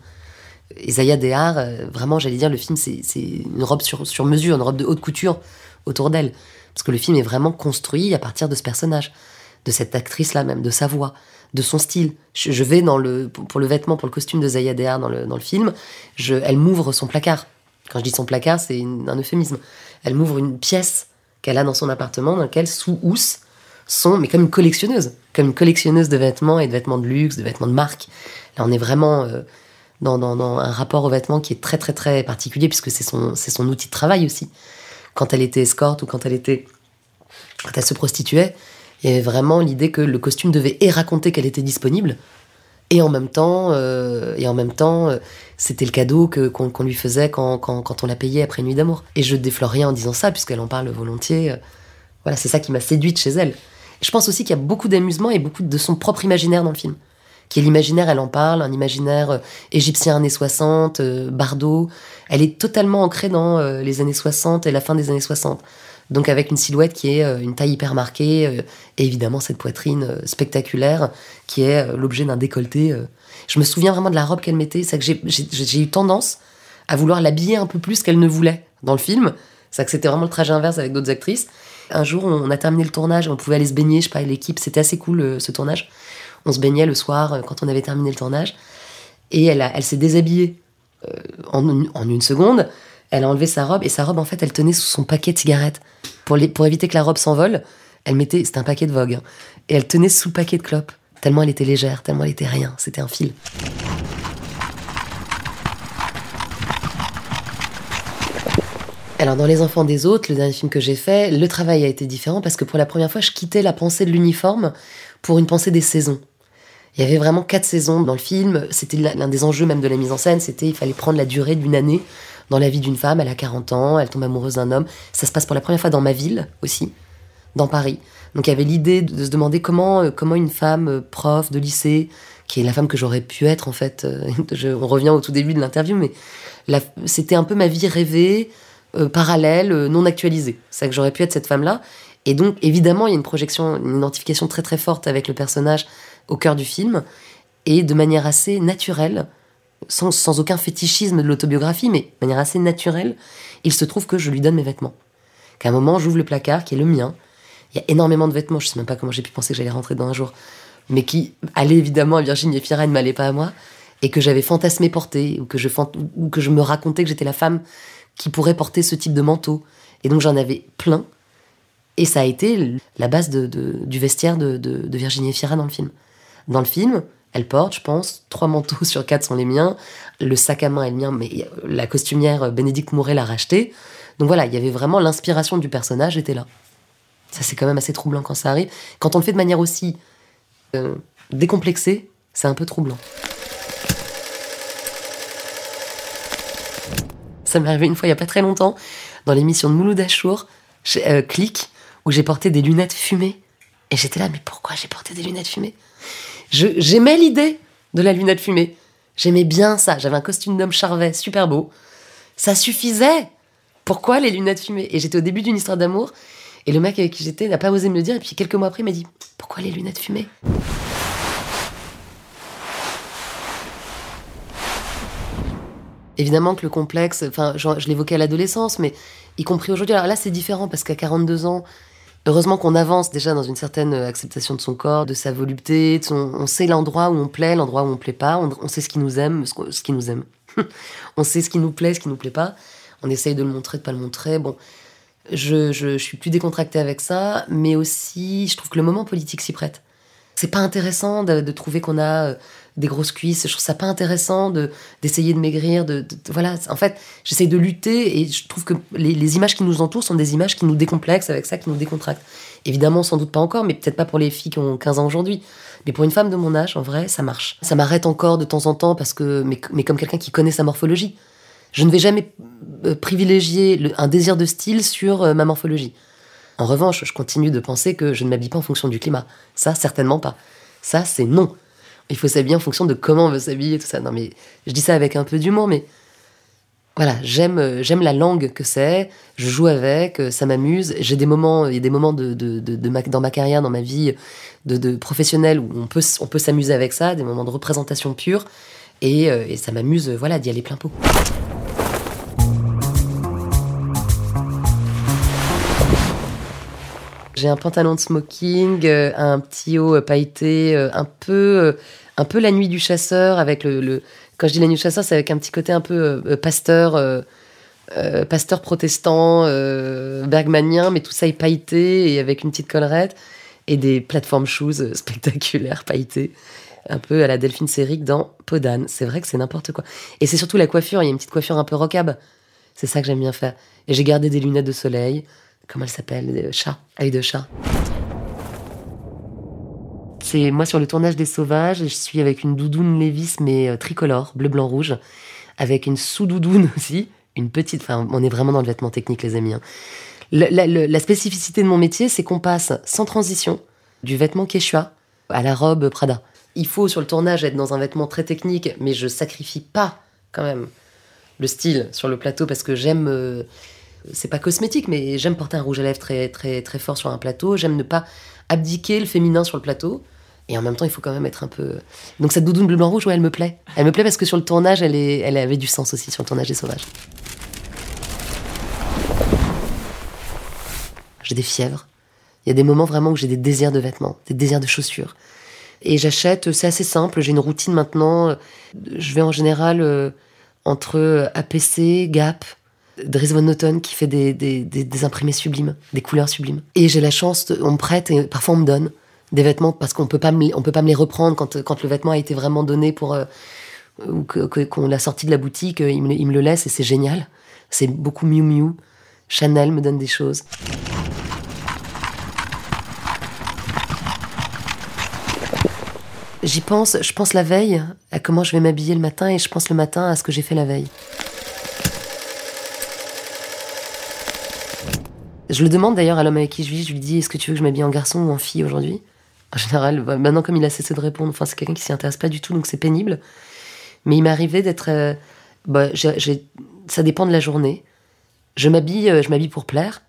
Isaiah Dehar, vraiment, j'allais dire, le film, c'est une robe sur, sur mesure, une robe de haute couture autour d'elle. Parce que le film est vraiment construit à partir de ce personnage, de cette actrice-là même, de sa voix, de son style. Je, vais pour le vêtement, pour le costume de Zaya Dehar dans le, film, elle m'ouvre son placard. Quand je dis son placard, c'est un euphémisme. Elle m'ouvre une pièce qu'elle a dans son appartement, dans laquelle, sous housse, sont, mais comme une collectionneuse, comme une collectionneuse de vêtements et de vêtements de luxe, de vêtements de marque. Là, on est vraiment euh, dans, un rapport aux vêtements qui est très, très, très particulier, puisque c'est son outil de travail aussi quand elle était escorte ou quand elle était quand elle se prostituait, il y avait vraiment l'idée que le costume devait et raconter qu'elle était disponible et en même temps euh, et en même temps euh, c'était le cadeau que qu'on lui faisait quand, quand, quand on la payait après une nuit d'amour. Et je déflore rien en disant ça puisqu'elle en parle volontiers euh, voilà c'est ça qui m'a séduite chez elle. Je pense aussi qu'il y a beaucoup d'amusement et beaucoup de son propre imaginaire dans le film qui est l'imaginaire, elle en parle, un imaginaire euh, égyptien années 60, euh, Bardot. Elle est totalement ancrée dans euh, les années 60 et la fin des années 60. Donc avec une silhouette qui est une taille hyper marquée et évidemment cette poitrine spectaculaire qui est l'objet d'un décolleté. Je me souviens vraiment de la robe qu'elle mettait, c'est que j'ai eu tendance à vouloir l'habiller un peu plus qu'elle ne voulait dans le film. C'est que c'était vraiment le trajet inverse avec d'autres actrices. Un jour, on a terminé le tournage, on pouvait aller se baigner, je sais pas, l'équipe, c'était assez cool ce tournage. On se baignait le soir euh, quand on avait terminé le tournage. Et elle, s'est déshabillée euh, en, une seconde. Elle a enlevé sa robe et sa robe, en fait, elle tenait sous son paquet de cigarettes. Pour éviter que la robe s'envole, elle mettait. C'était un paquet de Vogue. Hein. et elle tenait sous le paquet de clopes. Tellement elle était légère, tellement elle était rien. C'était un fil. Alors dans Les Enfants des autres, le dernier film que j'ai fait, le travail a été différent parce que pour la première fois, je quittais la pensée de l'uniforme pour une pensée des saisons. Il y avait vraiment quatre saisons dans le film. C'était l'un des enjeux même de la mise en scène. C'était il fallait prendre la durée d'une année dans la vie d'une femme. Elle a 40 ans, elle tombe amoureuse d'un homme. Ça se passe pour la première fois dans ma ville aussi, dans Paris. Donc il y avait l'idée de se demander comment, euh, comment une femme euh, prof de lycée, qui est la femme que j'aurais pu être en fait, euh, [LAUGHS] je, on revient au tout début de l'interview, mais c'était un peu ma vie rêvée, parallèle, non actualisée. C'est que j'aurais pu être cette femme-là. Et donc évidemment il y a une projection, une identification très très forte avec le personnage au cœur du film, et de manière assez naturelle, sans, aucun fétichisme de l'autobiographie, mais de manière assez naturelle, il se trouve que je lui donne mes vêtements. Qu'à un moment, j'ouvre le placard, qui est le mien. Il y a énormément de vêtements, je sais même pas comment j'ai pu penser que j'allais rentrer dans un jour, mais qui allaient évidemment à Virginie Fira et ne m'allaient pas à moi, et que j'avais fantasmé porter, ou que, je me racontais que j'étais la femme qui pourrait porter ce type de manteau. Et donc j'en avais plein. Et ça a été la base du vestiaire de, de Virginie Fira dans le film. Dans le film, elle porte, je pense, trois manteaux [LAUGHS] sur quatre sont les miens. Le sac à main est le mien, mais la costumière euh, Bénédicte Mouret l'a racheté. Donc voilà, il y avait vraiment l'inspiration du personnage était là. Ça, c'est quand même assez troublant quand ça arrive. Quand on le fait de manière aussi euh, décomplexée, c'est un peu troublant. Ça m'est arrivé une fois il y a pas très longtemps, dans l'émission de Mouloud Achour, euh, Click, où j'ai porté des lunettes fumées. Et j'étais là, mais pourquoi j'ai porté des lunettes fumées? J'aimais l'idée de la lunette fumée. J'aimais bien ça. J'avais un costume d'homme charvet super beau. Ça suffisait. Pourquoi les lunettes fumées? Et j'étais au début d'une histoire d'amour. Et le mec avec qui j'étais n'a pas osé me le dire. Et puis quelques mois après, il m'a dit Pourquoi les lunettes fumées? Évidemment que le complexe, enfin, je, je l'évoquais à l'adolescence, mais y compris aujourd'hui. Alors là, c'est différent parce qu'à 42 ans, Heureusement qu'on avance déjà dans une certaine acceptation de son corps, de sa volupté, on sait l'endroit où on plaît, l'endroit où on plaît pas, on, sait ce qui nous aime, ce, qui nous aime. [LAUGHS] on sait ce qui nous plaît, ce qui nous plaît pas. On essaye de le montrer, de pas le montrer. Bon, je, je, suis plus décontractée avec ça, mais aussi je trouve que le moment politique s'y prête. C'est pas intéressant de, trouver qu'on a des grosses cuisses. Je trouve ça pas intéressant de d'essayer de maigrir. De, voilà, en fait, j'essaye de lutter et je trouve que les, images qui nous entourent sont des images qui nous décomplexent, avec ça qui nous décontractent. Évidemment, sans doute pas encore, mais peut-être pas pour les filles qui ont 15 ans aujourd'hui. Mais pour une femme de mon âge, en vrai, ça marche. Ça m'arrête encore de temps en temps parce que, mais, mais comme quelqu'un qui connaît sa morphologie. Je ne vais jamais euh, privilégier un désir de style sur euh, ma morphologie. En revanche, je continue de penser que je ne m'habille pas en fonction du climat. Ça, certainement pas. Ça, c'est non. Il faut s'habiller en fonction de comment on veut s'habiller, tout ça. Non, mais je dis ça avec un peu d'humour, mais voilà, j'aime euh, j'aime la langue que c'est. Je joue avec, euh, ça m'amuse. J'ai des moments, il y a des moments de, de, de, dans ma carrière, dans ma vie de, de professionnelle où on peut on peut s'amuser avec ça, des moments de représentation pure, et, euh, et ça m'amuse, voilà, d'y aller plein pot. J'ai un pantalon de smoking, euh, un petit haut euh, pailleté, euh, un peu, un peu la nuit du chasseur avec le, Quand je dis la nuit du chasseur, c'est avec un petit côté un peu pasteur, pasteur protestant, bergmanien, mais tout ça est pailleté et avec une petite collerette et des plateformes shoes [LAUGHS] spectaculaires pailletées, un peu à la Delphine Seyrig dans Podane. C'est vrai que c'est n'importe quoi. Et c'est surtout la coiffure. Il y a une petite coiffure un peu rocabe. C'est ça que j'aime bien faire. Et j'ai gardé des lunettes de soleil. Comment elles s'appellent Des Chat? Œil de chat. C'est moi sur le tournage des Sauvages. Je suis avec une doudoune Levis, mais euh, tricolore, bleu, blanc, rouge. Avec une sous-doudoune [LAUGHS] aussi. Une petite. Enfin, on est vraiment dans le vêtement technique, les amis. hein. La spécificité de mon métier, c'est qu'on passe sans transition du vêtement Quechua à la robe Prada. Il faut sur le tournage être dans un vêtement très technique, mais je sacrifie pas quand même le style sur le plateau parce que j'aime. euh, c'est pas cosmétique, mais j'aime porter un rouge à lèvres très, très, très fort sur un plateau. J'aime ne pas abdiquer le féminin sur le plateau. Et en même temps, il faut quand même être un peu. Donc cette doudoune bleu blanc rouge, elle me plaît. Elle me plaît parce que sur le tournage, elle, est, elle avait du sens aussi sur le tournage des Sauvages. J'ai des fièvres. Il y a des moments vraiment où j'ai des désirs de vêtements, des désirs de chaussures. Et j'achète, c'est assez simple, j'ai une routine maintenant. Je vais en général euh, entre APC, Gap, Dries Van Noten qui fait des, des, des- imprimés sublimes, des couleurs sublimes. Et j'ai la chance, de- on me prête et parfois on me donne des vêtements parce qu'on peut pas me, peut pas me les reprendre quand, quand le vêtement a été vraiment donné pour euh, ou qu'on l'a sorti de la boutique, euh, il me, il me le laisse et c'est génial. C'est beaucoup Miu Miu. Chanel me donne des choses. J'y pense, je pense la veille à comment je vais m'habiller le matin et je pense le matin à ce que j'ai fait la veille. Je le demande d'ailleurs à l'homme avec qui je vis, je lui dis est-ce que tu veux que je m'habille en garçon ou en fille aujourd'hui? En général, bah, maintenant comme il a cessé de répondre, enfin c'est quelqu'un qui s'y intéresse pas du tout donc c'est pénible. Mais il m'est arrivé d'être, euh, bah, ça dépend de la journée. Je m'habille, euh, je m'habille pour plaire,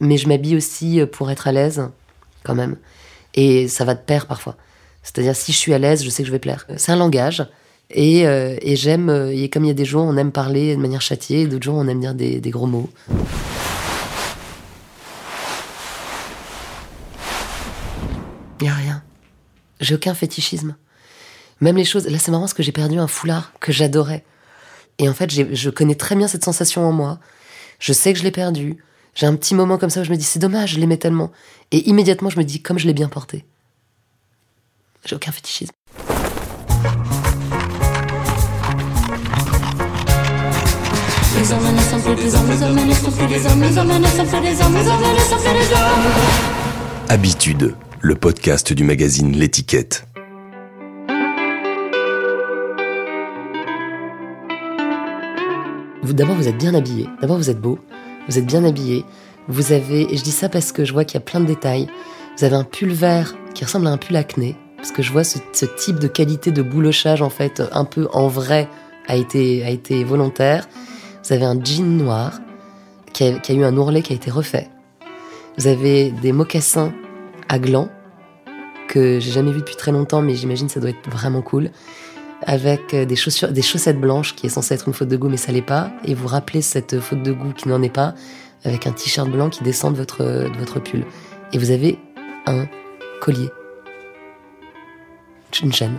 mais je m'habille aussi euh, pour être à l'aise quand même. Et ça va de pair parfois. C'est-à-dire, si je suis à l'aise, je sais que je vais plaire. C'est un langage. Et, et j'aime, et comme il y a des jours, on aime parler de manière châtiée, d'autres jours, on aime dire des, des gros mots. Il n'y a rien. J'ai aucun fétichisme. Même les choses. Là, c'est marrant parce que j'ai perdu un foulard que j'adorais. Et en fait, je connais très bien cette sensation en moi. Je sais que je l'ai perdu. J'ai un petit moment comme ça où je me dis, c'est dommage, je l'aimais tellement. Et immédiatement, je me dis, comme je l'ai bien porté. J'ai aucun fétichisme. Les hommes ne sont plus des hommes, les hommes ne sont plus des hommes, les hommes ne sont plus des hommes, les hommes ne sont plus des hommes. Habitude, le podcast du magazine L'étiquette. D'abord, vous êtes bien habillé. D'abord, vous êtes beau. Vous êtes bien habillé. Vous avez, et je dis ça parce que je vois qu'il y a plein de détails. Vous avez un pull vert qui ressemble à un pull acné. Parce que je vois ce, type de qualité de boulochage, en fait, un peu en vrai, a été, a été volontaire. Vous avez un jean noir qui a eu un ourlet qui a été refait. Vous avez des mocassins à gland que j'ai jamais vu depuis très longtemps, mais j'imagine ça doit être vraiment cool avec euh, des chaussures, des chaussettes blanches qui est censée être une faute de goût, mais ça l'est pas. Et vous rappelez cette faute de goût qui n'en est pas, avec un t-shirt blanc qui descend de votre, de votre pull. Et vous avez un collier. Une chaîne.